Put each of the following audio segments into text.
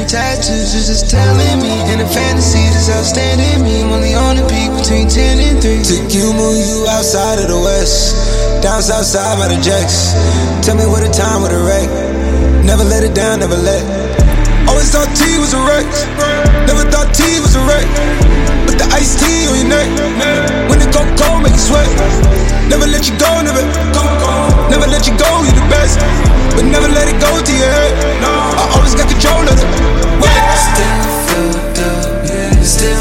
17th with new tattoos, was just telling me. In the fantasy, that's outstanding me. I'm only on the peak between 10 and 3. Took you, move you outside of the west. Down south side by the jacks. Tell me what a time with a wreck. Never let it down, never let. Always thought T was a wreck. Never thought T was a wreck. Put the iced tea on your neck. When it go cold, make you sweat. Never let you go, never. Never let you go, you the best. But never let it go to your head. I always got control of it. Wait. Still fucked up, yeah, still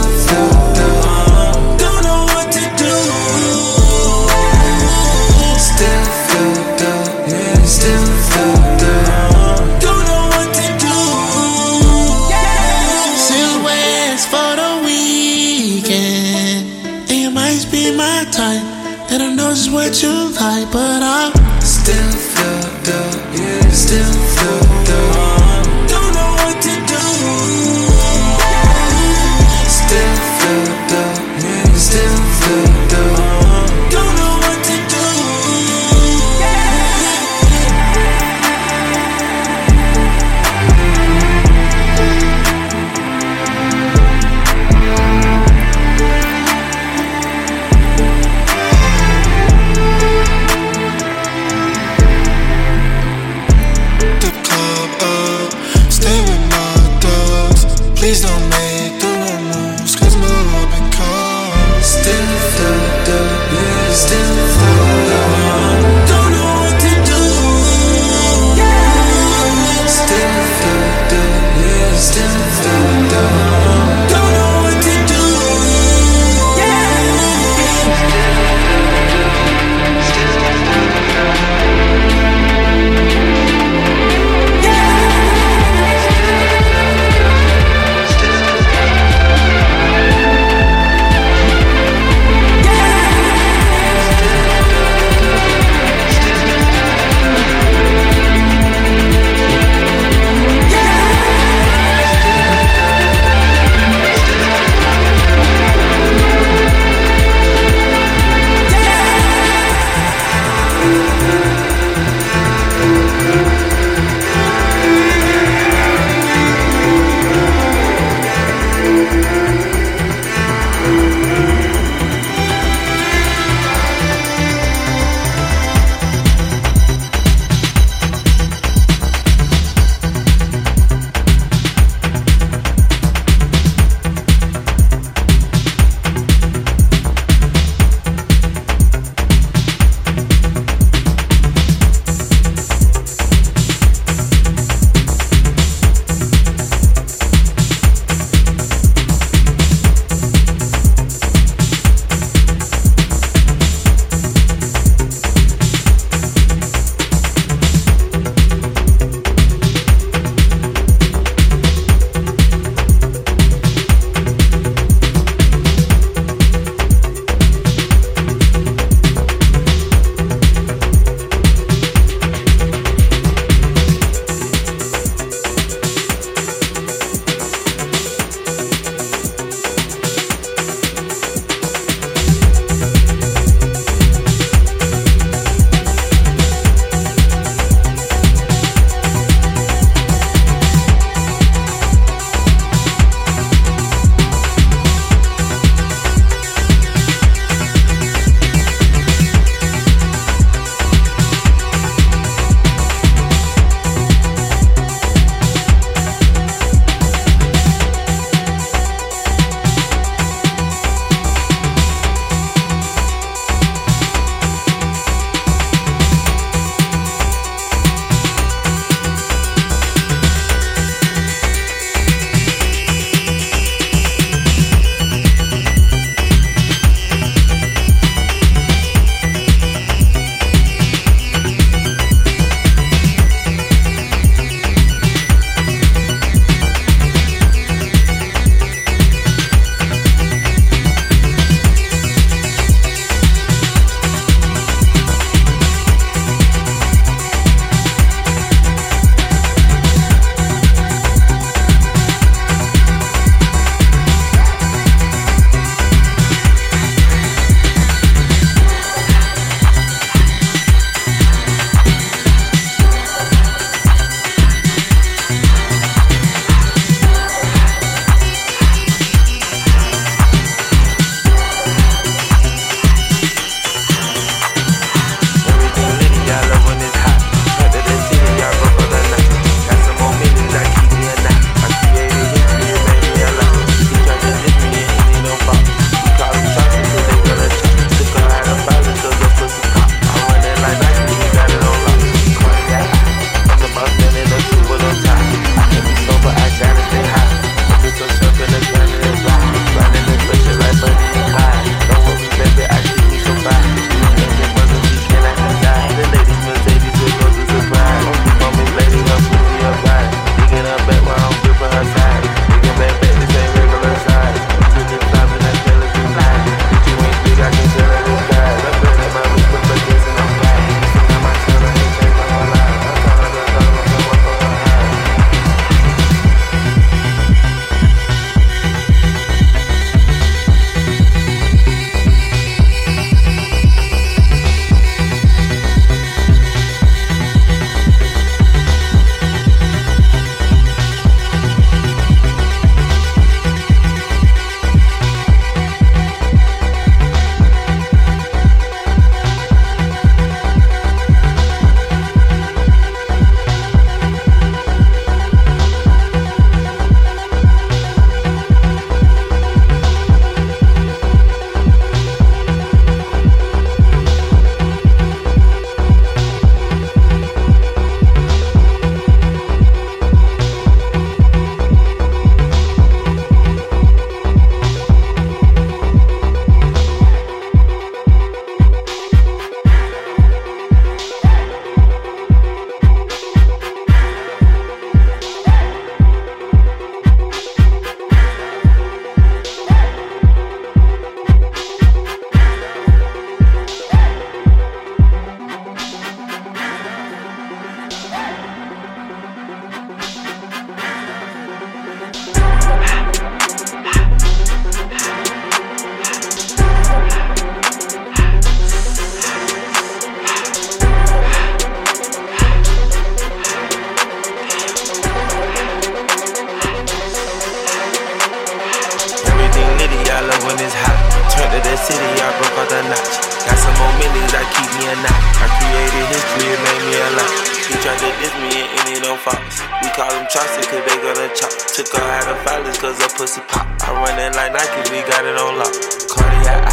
city, I broke out the notch. Got some more millions, I keep me a knot. I created history, it made me a lot. He tried to diss me and any don't fox. We call them Chaucer, cause they gonna chop. Took her out of filers, cause her pussy pop. I run it like Nike, we got it on lock. Cardiac,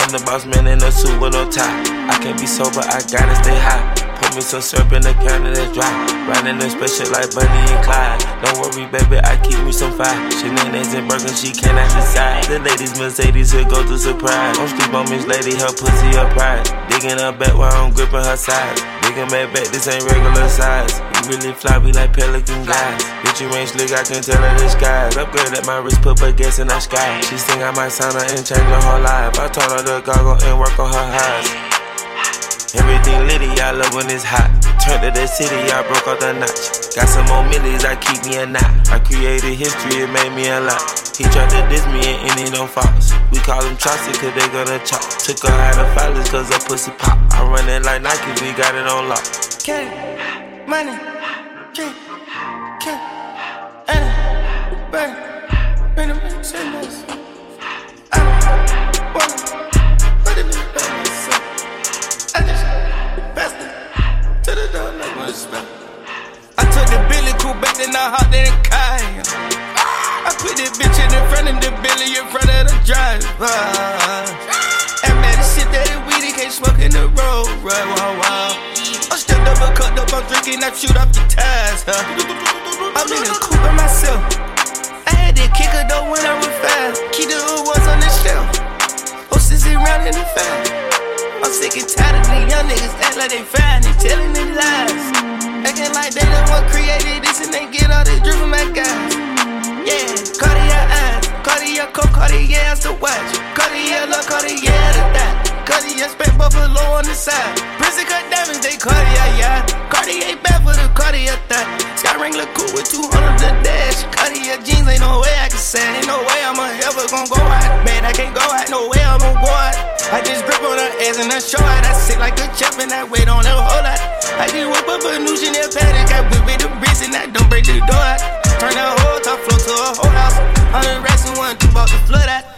I'm the boss man in a suit with no tie. I can't be sober, I gotta stay high. Me some syrup in the counter that's dry. Riding the special like Bonnie and Clyde. Don't worry, baby, I keep me some fire. Shenanigans and Birkin, she cannot decide. The ladies Mercedes here go to surprise. Don't sleep on Miss Lady, her pussy her pride. Digging her back while I'm gripping her sides. Digging back back, this ain't regular size. You really fly, we like pelican guys. Bitch, you ain't slick, I can tell her skies. Upgrade at my wrist, put but gas in the sky. She think I might sign her and change her whole life. I told her to goggle and work on her highs. Everything litty, I love when it's hot. Turned to the city, I broke out the notch. Got some more millions, I keep me a knot. I created history, it made me a lot. He tried to diss me and any don't false. We call him Chaucer, cause they gonna chop. Took her out of filers, cause her pussy pop. I run it like Nike, we got it on lock. K, money, K, K, Anna, burn, I took the Billy cool back, then I hopped in the car. I put this bitch in the front of the Billy in front of the driver. And man, this shit that it weedy can't smoke in the road, right? Wow, wow. I'm stepped up and cut up, I'm drinking, I shoot off the tires, huh? I'm in the coupe by myself. I had to kick her though when I was fast. Keep the was on the shelf. Oh, sissy round in the fast. I'm sick and tired of these young niggas act like they fine and telling them lies. Acting like they the one created this and they get all this drip from my guys. Yeah, Cartier eyes, Cartier coat, Cartier has to watch. Cartier look, Cartier the that. Cartier spent buffalo on the side. Prison cut diamonds, they Cartier, yeah. Cartier bad for the Cartier thought. Sky Wrangler cool with 200 the dash. Cartier jeans, ain't no way I can say. Ain't no way I'm ever gonna go out. Man, I can't go out, no way I'm gonna go out. I just grip on her ass and I show out. I sit like a champ and I wait on her whole lot. I just whip up a new Chanel paddock. I whip with the bricks and I don't break the door out. Turn that whole top floor to a whole house. Hundred racks and one, two bought the flood out.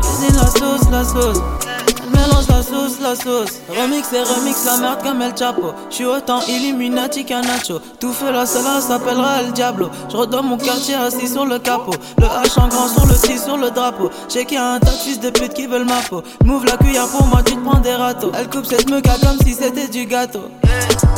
Cuisine la sauce, la sauce. Mélange la sauce, la sauce. Remix et remix la merde comme El Chapo. J'suis autant Illuminati qu'un nacho. Tout fait la cela s'appellera El Diablo. J'redonne mon quartier assis sur le capot. Le H en grand sur le T sur le drapeau. J'sais qu'il y a un tas de fils de pute qui veulent ma peau. Move la cuillère pour moi, tu te prends des râteaux. Elle coupe cette meuca comme si c'était du gâteau.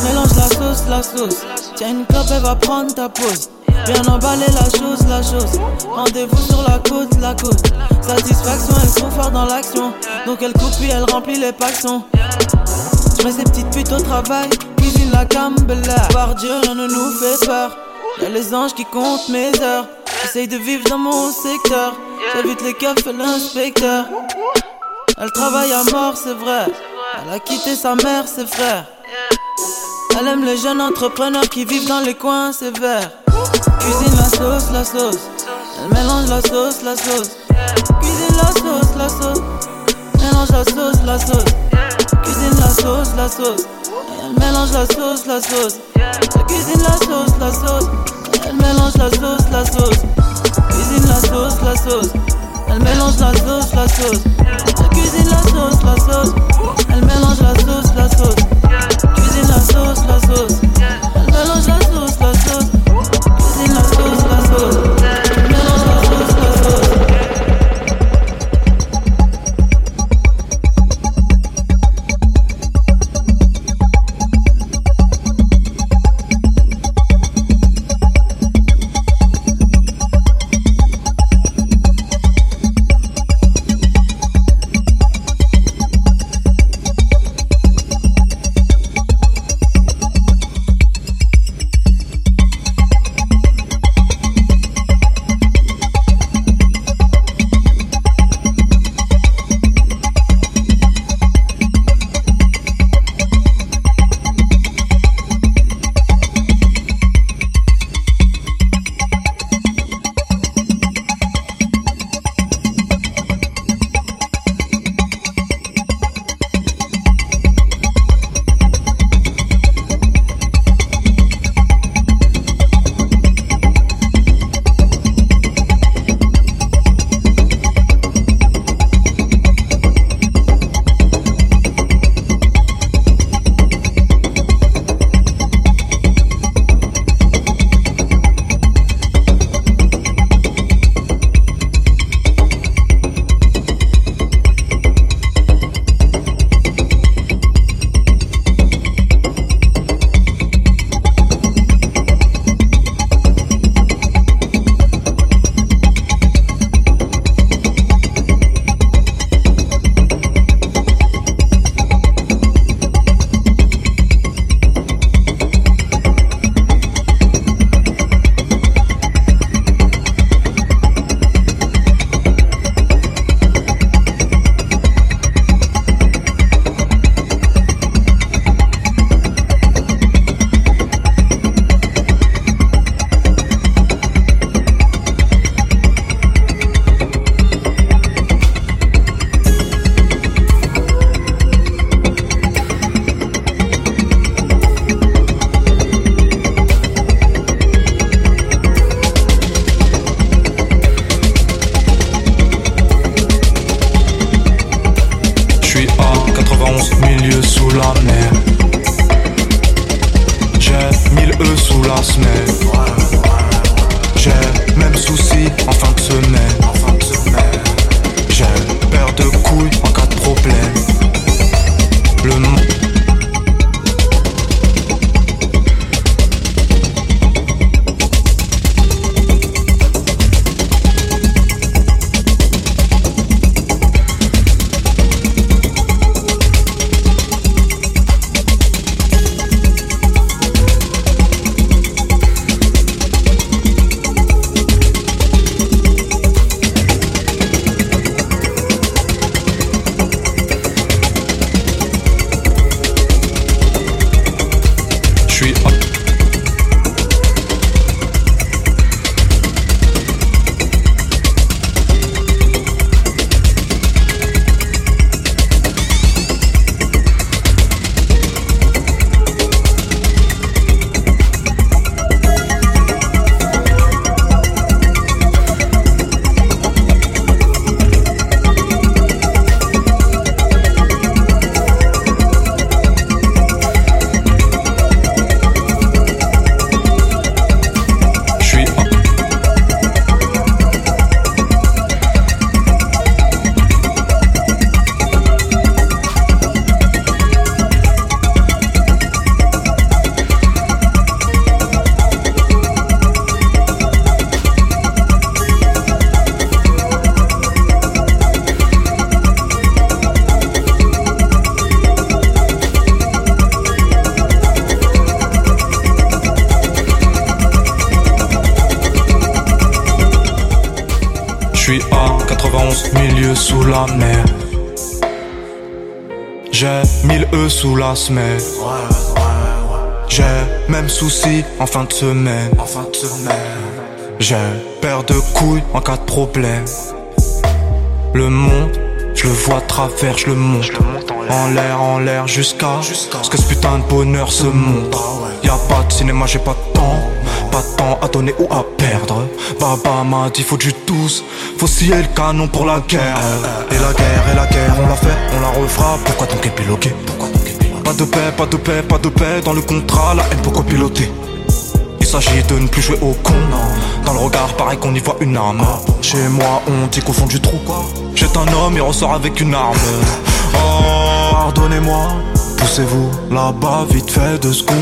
Mélange la sauce, la sauce. Tiens une clope, elle va prendre ta pause. Bien emballer la chose, la chose. Rendez-vous sur la côte, la côte. Satisfaction, sont fortes dans l'action. Donc elle coupe puis elle remplit les paxons. Je mets ces petites putes au travail. Cuisine la Campbell. Par Dieu, rien ne nous fait peur. Y'a les anges qui comptent mes heures. J'essaye de vivre dans mon secteur. J'évite les keufs et l'inspecteur. Elle travaille à mort, c'est vrai. Elle a quitté sa mère, ses frères. Elle aime les jeunes entrepreneurs qui vivent dans les coins sévères. Cuisine la sauce, la sauce. Elle mélange la sauce, la sauce. Cuisine la sauce, la sauce. Mélange la sauce, la sauce. Cuisine la sauce, la sauce. Elle mélange la sauce, la sauce. Elle cuisine la sauce, la sauce. Elle mélange la sauce, la sauce. Cuisine la sauce, la sauce. Elle mélange la sauce, la sauce. Elle cuisine la sauce, la sauce. Elle mélange la sauce, la sauce. Cuisine la sauce, la sauce. Elle mélange la sauce, sous la mer. J'ai mille E sous la semaine. J'ai même souci en fin de semaine. J'ai peur de couilles en cas de problème. Le suis à 91 milieu sous la mer. J'ai 1000 E sous la semaine. J'ai même souci en fin de semaine. En fin de semaine. J'ai paire de couilles en cas de problème. Le monde, je le vois à travers, je le monte. En l'air, en l'air, jusqu'à ce que ce putain de bonheur se montre. Y a pas de cinéma, j'ai pas de temps. Pas de temps à donner ou à perdre. Baba m'a dit faut du tous. Faut scier le canon pour la guerre. Et la guerre, et la guerre, on l'a fait, on la refera. Pourquoi donc épiloguer Pourquoi Pas de paix, pas de paix, pas de paix. Dans le contrat, la haine pourquoi piloter? Il s'agit de ne plus jouer au con Dans le regard pareil qu'on y voit une arme Chez moi on dit qu'au fond du trou Jette un homme et ressort avec une arme Oh pardonnez-moi Poussez-vous là-bas vite fait deux secondes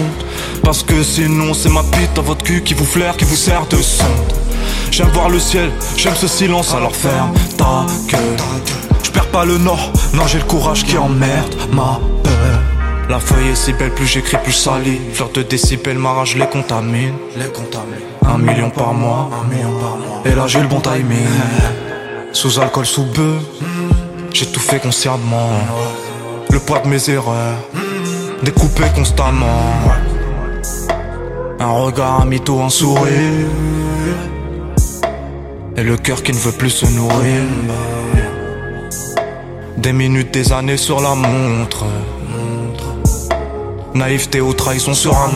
Parce que sinon c'est ma bite dans votre cul qui vous flaire, qui vous sert de sonde J'aime voir le ciel, j'aime ce silence alors ferme ta gueule Je perds pas le nord, non j'ai le courage qui emmerde ma peur la feuille est si belle, plus j'écris, plus ça lit. Fleur de décibels, ma rage les contamine. Les contamine. Un million par mois. Un million par mois. Et là j'ai le bon timing. Sous alcool, sous bœuf. J'ai tout fait consciemment. Le poids de mes erreurs. Découpé constamment. Un regard, un mytho, un sourire. Et le cœur qui ne veut plus se nourrir. Des minutes, des années sur la montre. Naïveté ou trahison sur un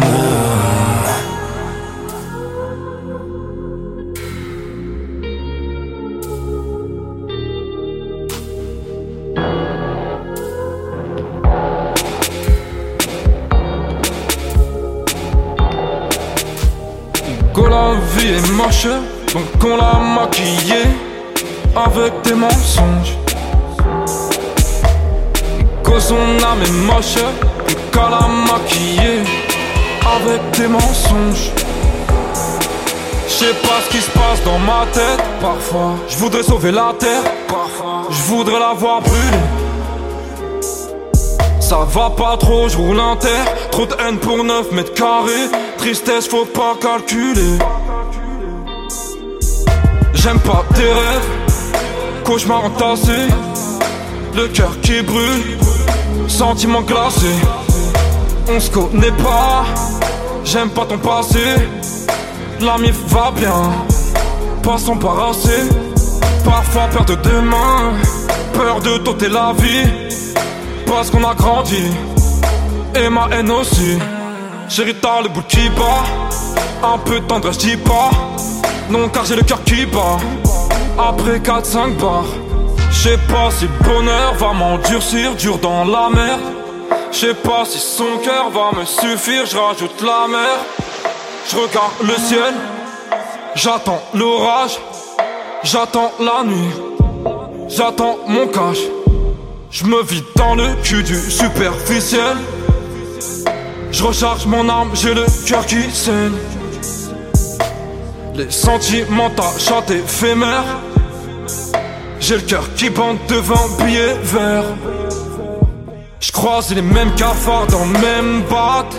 la vie est moche, donc on l'a maquillée avec des mensonges. Que son âme est moche, et la maquiller avec des mensonges. Je sais pas ce qui se passe dans ma tête parfois. Je voudrais sauver la terre parfois. Je voudrais la voir brûler. Ça va pas trop, je roule un terre. Trop de haine pour 9 mètres carrés. Tristesse, faut pas calculer. J'aime pas tes rêves, cauchemar entassé. Le cœur qui brûle, sentiment glacé. On se connaît pas, j'aime pas ton passé. La mif va bien, passons par assez. Parfois peur de demain, peur de t'ôter la vie. Parce qu'on a grandi, et ma haine aussi. Chérie, t'as le bout qui bat, un peu de tendresse, dis pas. Non, car j'ai le cœur qui bat. Après 4-5 bars, je sais pas si le bonheur va m'endurcir, dur dans la merde. Je sais pas si son cœur va me suffire, je la mer. Je regarde le ciel, j'attends l'orage, j'attends la nuit, j'attends mon cash. Je me vide dans le cul du superficiel. Je recharge mon arme, j'ai le cœur qui saigne. Les sentiments tachent éphémères. J'ai le cœur qui bande devant billet vert. Je croise les mêmes cafards dans le même batte.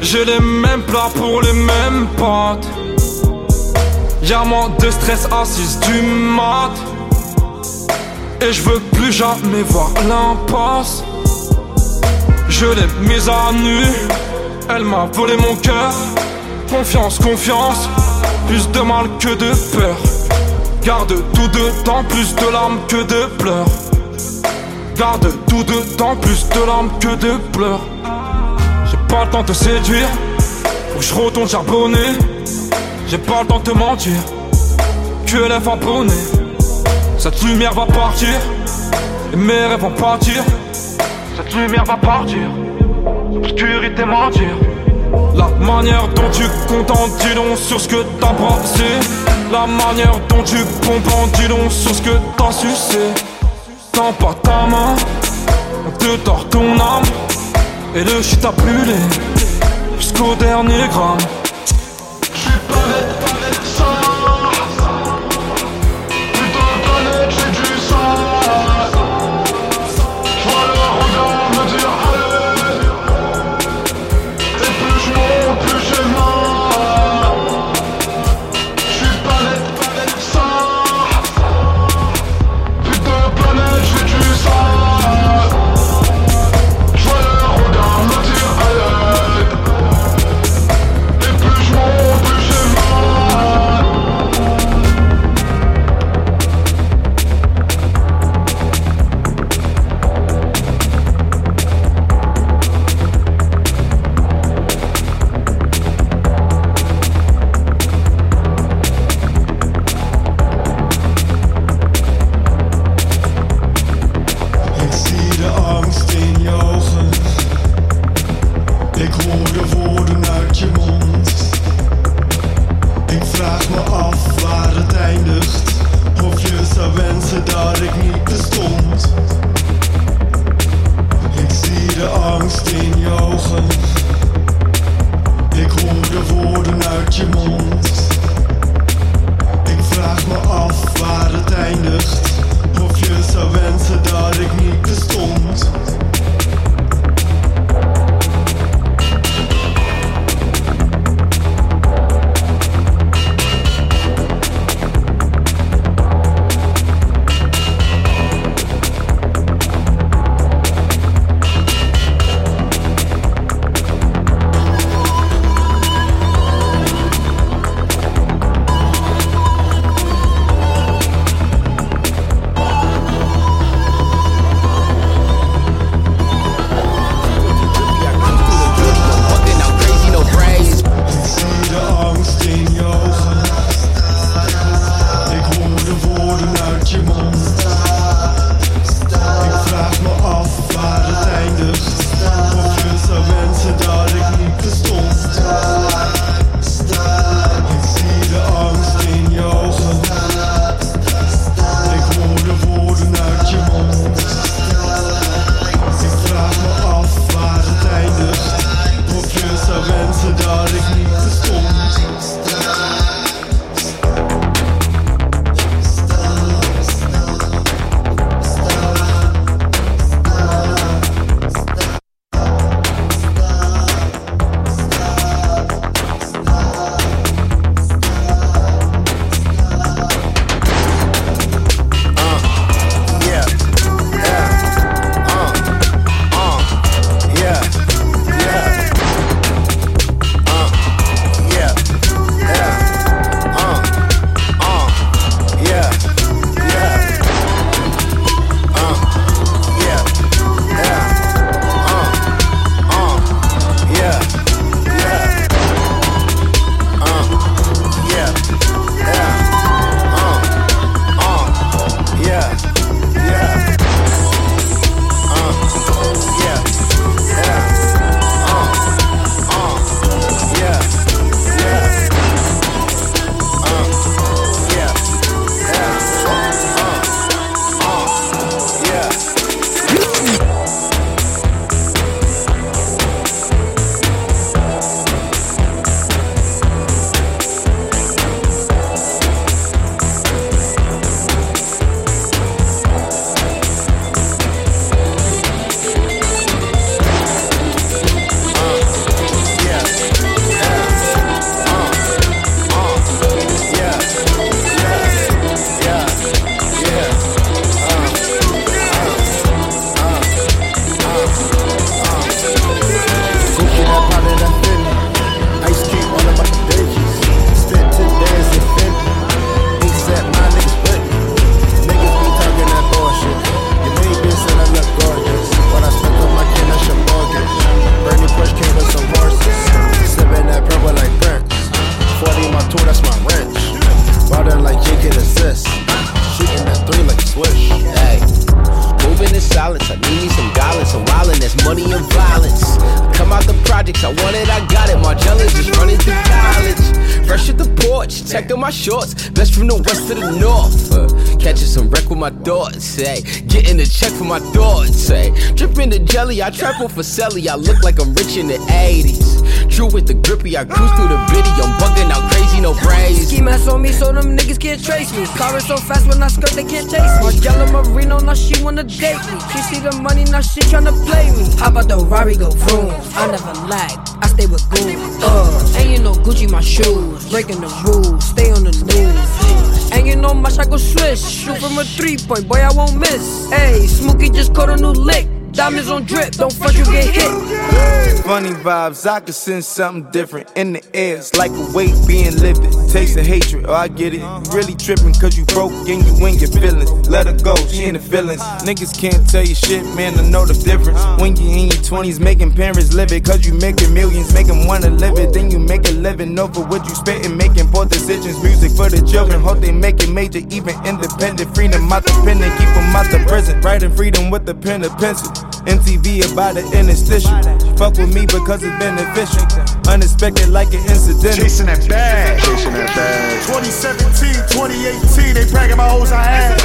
J'ai les mêmes plats pour les mêmes pâtes. Y'a moins de stress assise du mat. Et je veux plus jamais voir l'impasse. Je l'ai mise à nu. Elle m'a volé mon cœur. Confiance, confiance. Plus de mal que de peur. Garde tout de temps, plus de larmes que de pleurs. Garde tout de temps, plus de larmes que de pleurs. J'ai pas le temps de séduire. Faut que je retourne charbonner. J'ai pas le temps de te mentir. Que lève abonné. Cette lumière va partir. Et mes rêves vont partir. Cette lumière va partir. Obscurité mentir. La manière dont tu contentes, dis donc sur ce que t'as brassé. La manière dont tu pompes, dis donc sur ce que t'as sucé. Tends pas ta main, te tord ton âme. Et le shit a brûlé jusqu'au dernier gramme. Ik hoor de woorden uit je mond. Ik vraag me af waar het eindigt. Of je zou wensen dat ik niet bestond. Ik zie de angst in je ogen. Ik hoor de woorden uit je mond. Ik vraag me af waar het eindigt. Of je zou wensen dat ik niet bestond. She checking my shorts, best from the west to the north. Uh, catching some wreck with my thoughts, say. Getting a check for my thoughts, say. Dripping the jelly, I trap for Selly. I look like I'm rich in the 80s. True with the grippy, I cruise through the bitty. I'm bugging out crazy, no braids. Ski mask on me so them niggas can't trace me. Carring so fast when I skirt, they can't chase me. Yellow Marino, now she wanna date me. She see the money, now she tryna play me. How about the Rari go vroom? I never lag, I stay with goons. Uh, and you know Gucci my shoes, breaking the rules, stay on the news. And you know my shot go swish, shoot from a three point, boy I won't miss. Hey, Smokey just caught a new lick. Diamonds on drip, don't fuck you get hit. Funny vibes, I can sense something different in the air. It's like a weight being lifted. Taste of hatred, oh I get it. Really tripping cause you broke and you in your feelings. Let her go, she in the feelings. Niggas can't tell you shit, man, I know the difference. When you in your 20s, making parents live it. Cause you making millions, them wanna live it. Then you make a living over what you spitting, making poor decisions. Music for the children, hope they make it major, even independent. Freedom pen and keep them out the prison. Writing freedom with the pen and pencil. MTV about the interstitial. Fuck with me because it's beneficial. Unexpected like an incident. Chasing that bag. Chasing that bag. 2017, 2018, they bragging my hoes I had.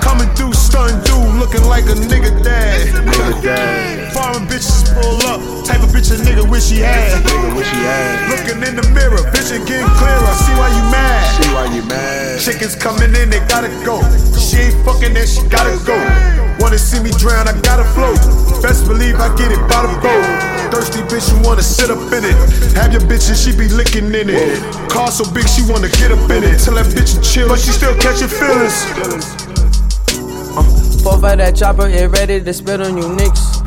Coming through, stunting dude, looking like a nigga dad. Nigga dad. Foreign bitches pull up, type of bitch a nigga wish he had. Nigga wish he had. Looking in the mirror, vision getting clearer. See why you mad? See why you mad? Chickens coming in, they gotta go. She ain't fucking, then she gotta go. Wanna see me drown, I gotta float. Best believe I get it by the boat. Thirsty bitch, you wanna sit up in it. Have your bitch and she be licking in it. Car so big, she wanna get up in it. Tell that bitch to chill, but she still catching feelings. Four for that chopper, it ready to spit on you niggas.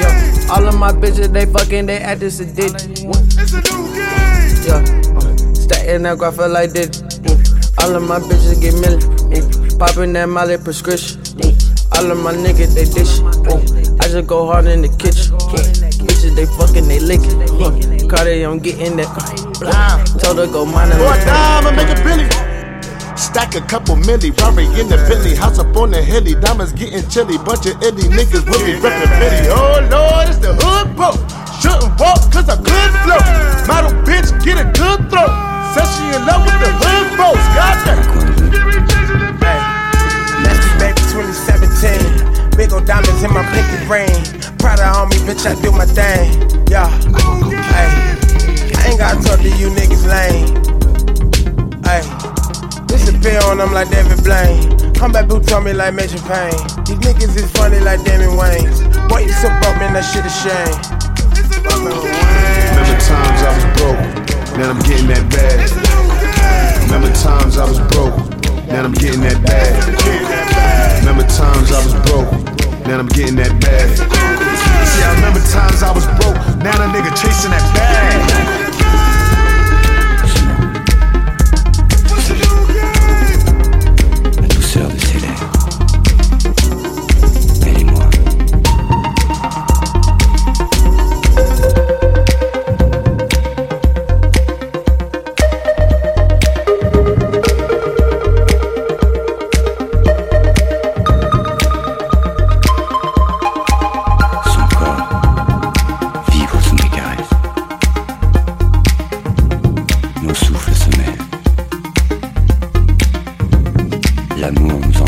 Yeah, all of my bitches, they fucking, they act this a dick. Yeah, uh, stacking that graph like this. Mm. All of my bitches get milli. Mm. Popping that Molly prescription. Mm. All of my niggas, they dish. Mm. I just go hard in the kitchen. Bitches, they fucking, they lickin'. Mm. Cardi, I'm getting that. Mm. Told her go mine and Boy, diamond, make a billy. Stack a couple milli, Rari in the Billy, house up on the hilly, diamonds getting chilly, bunch of illy niggas will be reppin' Billy. Oh Lord, it's the hood bro. Shouldn't walk cause I could flow. Model bitch, get a good throw. Said she in love with the hood bros, goddamn. Nasty baby 2017. Big ol' diamonds in my pinky ring. Proud of homie, bitch, I do my thing. Yeah. Hey. I ain't gotta talk to you niggas lame. Hey. Disappear on them like David Blaine. Come back boots on me like Major Payne. These niggas is funny like Damon Wayne. Boy, you so broke, man, that shit a shame. Remember times I was broke, now I'm getting that bag. Remember times I was broke, now I'm getting that bag. Remember times I was broke, now I'm getting that bag. See, I remember times I was broke, now a nigga chasing that bag. L'amour nous en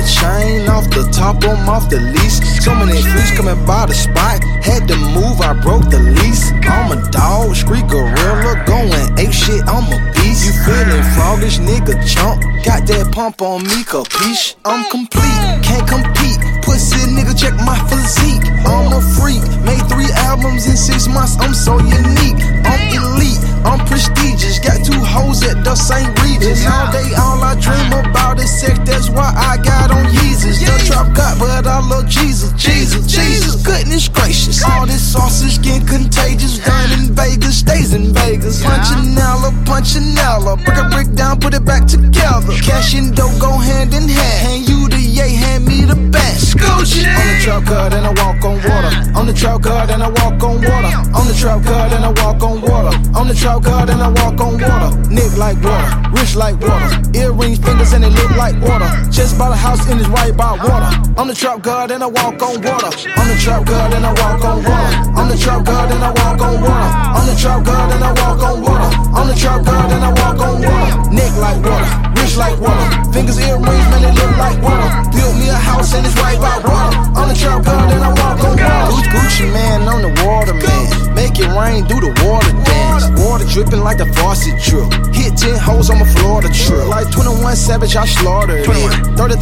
the chain, off the top, I'm off the lease. So many fish coming by the spot. Had to move, I broke the lease. I'm a dog, street gorilla, going ape shit, I'm a beast. You feeling froggish, nigga chump. Got that pump on me, capiche? I'm complete, can't compete. Pussy nigga, check my physique. I'm a freak, made three albums in six months, I'm so unique. I'm elite, I'm prestigious. Got two hoes at the St. Regis. All day, all I dream uh-huh. about is sex, that's why I got on Yeezus. The trap got, but I love Jesus, Jesus, Jesus. Goodness gracious. All this sausage getting contagious. Done in Vegas, stays in Vegas. Punchinella, punchinella. Break a brick down, put it back together. Cash and dough go hand in hand. Hand you the yay, hand me the best. Scoochie. On the trap God and I walk on water. On the trap God and I walk on water. On the trap God and I walk on water. On the trap God and I walk on water. Nick like water, rich like water. Earrings, fingers, and they look like water. Just bought a house and it's right by water. On the trap God and I walk on water. On the trap God and I walk on water. On the trap God and I walk on water. On the trap God and I walk on water. On the trap God and I walk on water. Nick like water, rich like water. Fingers, earrings, man, they look like water. Built me a house and it's right by water. On the trap God and I walk on water. Gucci Mane on the water, man. Make it rain, do the water dance. Water dripping like the faucet drip. Hit 10 hoes on my Florida trip. Like 21 Savage, I slaughtered it. $30,000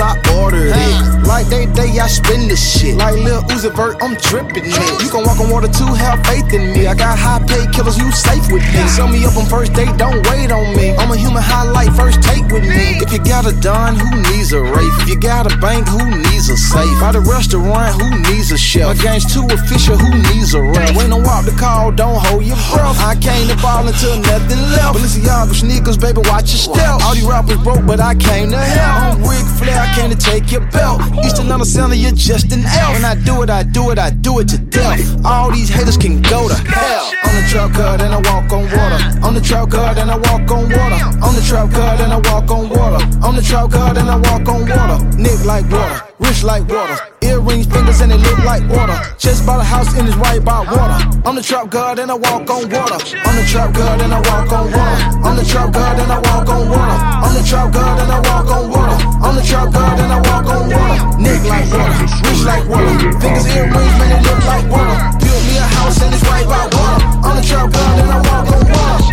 I ordered it. Like they day, I spend this shit. Like Lil Uzi Vert, I'm dripping it. You can walk on water too, have faith in me. I got high paid killers, you safe with me. Sell me up on first date, don't wait on me. I'm a human highlight, first take with me. If you got a Don, who needs a Rafe? If you got a bank, who needs a safe? By the restaurant, who needs a chef? My game's too official, who needs a ref? Ain't no walk the call, don't hold your breath. I came to ball until nothing left. Balenciaga sneakers, baby, watch your step. All these rappers broke, but I came to help. I'm Ric Flair, I came to take your belt. Eastern on the center, you're just an elf. When I do it, I do it, I do it to death. All these haters can go to hell. On the trap God and I walk on water. On the trap God and I walk on water. On the trap God and I walk on water. On the trap God and I walk on water. Nick like water, rich like water. Earrings, fingers, and they look like water. Just bought a house and it's right by water. On the trap God and I walk on water. On the trap God and I walk on water. On the trap God and I walk on water. On the trap God and I walk on water. On the trap God and I walk on water. Nick like water, rich like water. Fingers, earrings, man, they look like water. Built me a house and it's right by water. On the trap God and I walk on water.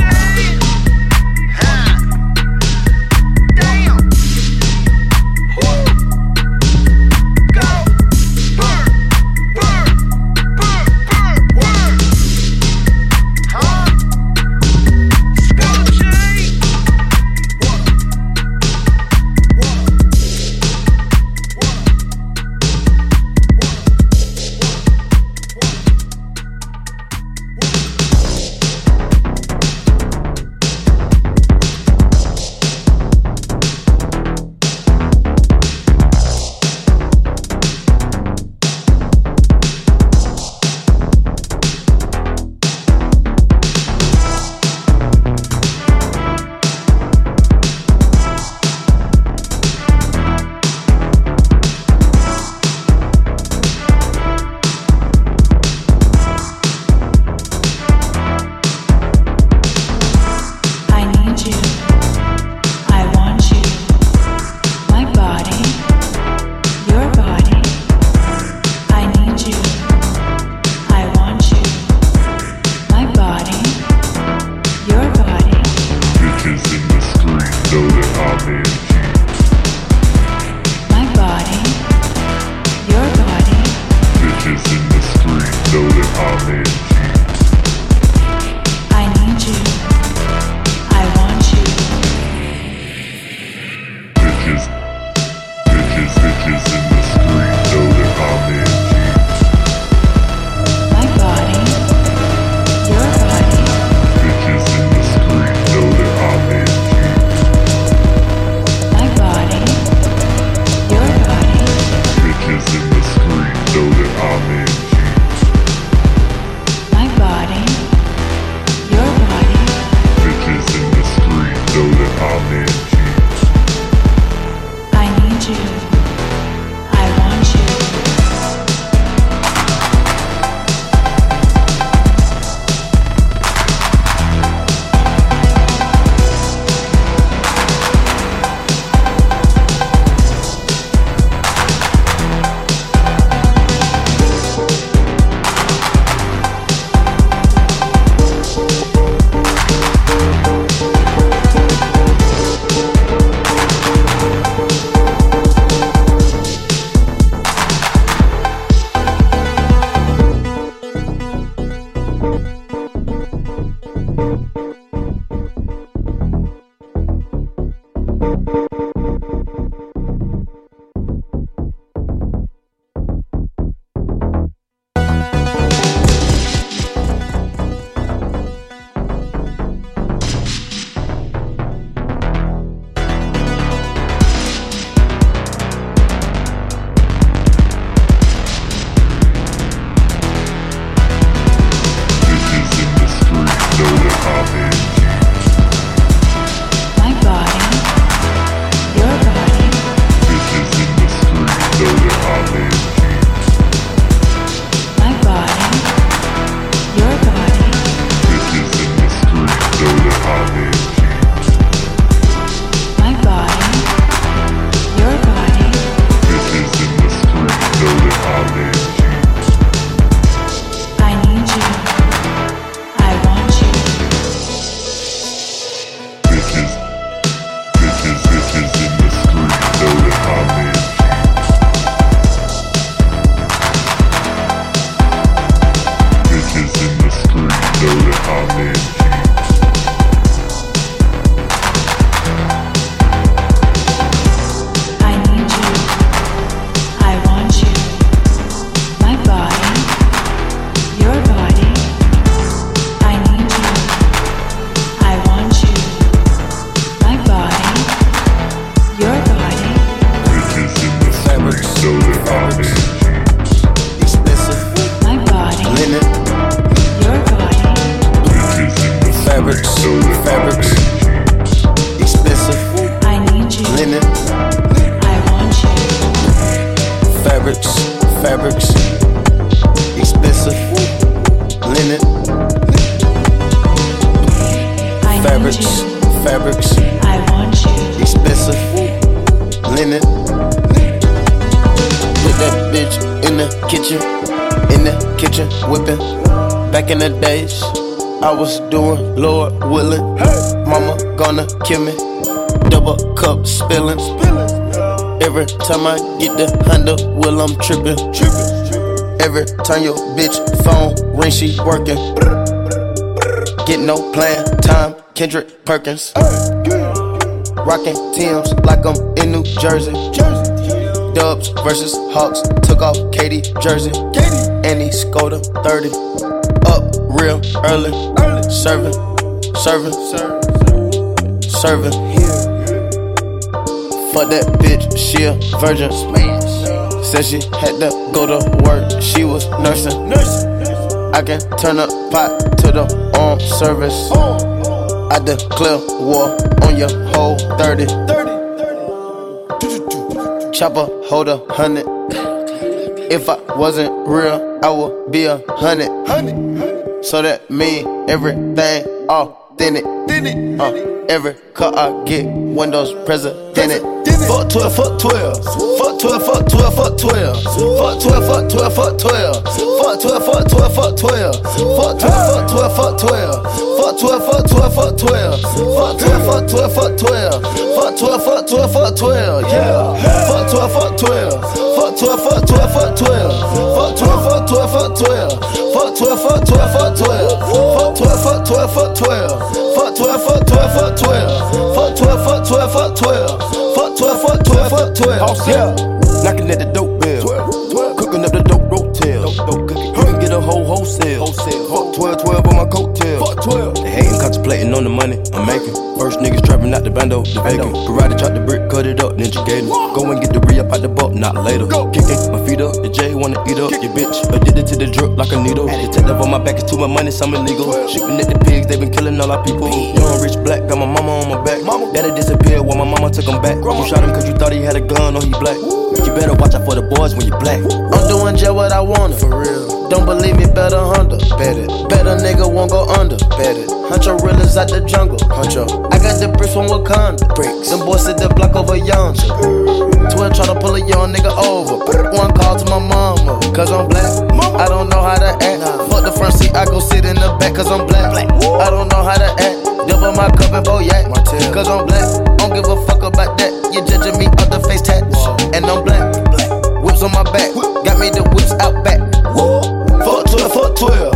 In the kitchen, in the kitchen, whipping. Back in the days, I was doing Lord willing. Mama gonna kill me, double cup spilling. Every time I get the handle, will I'm tripping. Every time your bitch phone ring, she working. Get no plan, time, Kendrick Perkins. Rockin' Tim's like I'm in New Jersey. Jersey. Dubs versus Hawks, took off KD jersey. And he scored a 30. Up real early. Serving, serving, serving. Serving here. Fuck that bitch, she a virgin. Said she had to go to work, she was nursing. nursing. I can turn up pot to the arm service. I declare war on your whole 30. 30. Chopper hold a hundred. If I wasn't real, I would be a hundred. So that mean everything authentic. Uh, every car I get, windows president. Fuck 12, fuck 12. Fuck 12, fuck 12, fuck 12. Fuck 12, fuck 12, fuck 12. Fuck 12, fuck 12, fuck 12. Fuck 12, fuck 12, fuck 12. Fuck 12, fuck 12, fuck 12. Fuck 12, fuck 12, fuck 12. Fuck 12, fuck 12, fuck 12. Yeah. Fuck 12, fuck 12. Fuck 12, fuck 12, fuck 12. Fuck 12, fuck 12, fuck 12. Fuck 12, fuck 12, fuck 12. Fuck 12, fuck 12, fuck 12. Fuck 12, fuck 12, fuck 12. Fuck 12, fuck 12, fuck 12. Fuck 12, fuck 12, fuck 12. Yeah. Knocking at the dope bill. Cooking up the dope rotel. You can get a whole wholesale. Fuck 12, 12 on my coattail. Fuck 12. Hating, contemplating on the money I'm making. First niggas trapping out the bando, the vacant. Karate chop the brick, cut it up, ninja gator. Go and get the re up out the buck, not later. Kicking my feet up, the J wanna eat up your bitch. Addicted to the drip like a needle. Detective on my back, it's too much money, some illegal. Shooting at the pigs, they been killing all our people. Young rich black, got my mama on my back. Daddy disappeared while my mama took him back. You shot him cause you thought he had a gun or he black. You better watch out for the boys when you black. I'm doing just what I wanted. For real. Don't believe me, better under. Bet it. Better nigga won't go under. Bet it. Huncho realers out the jungle. Huncho. I got the bricks from Wakanda. Bricks. Them boys sit the block over yonder. 12 try to pull a young nigga over. One call to my mama. Cause I'm black. I don't know how to act. Fuck the front seat, I go sit in the back cause I'm black. I don't know how to act. Double my cup and boyak. Cause I'm black. Don't give a fuck about that. You judging me off the face tat. And I'm black. Whips on my back. Got me the whips out back. 12,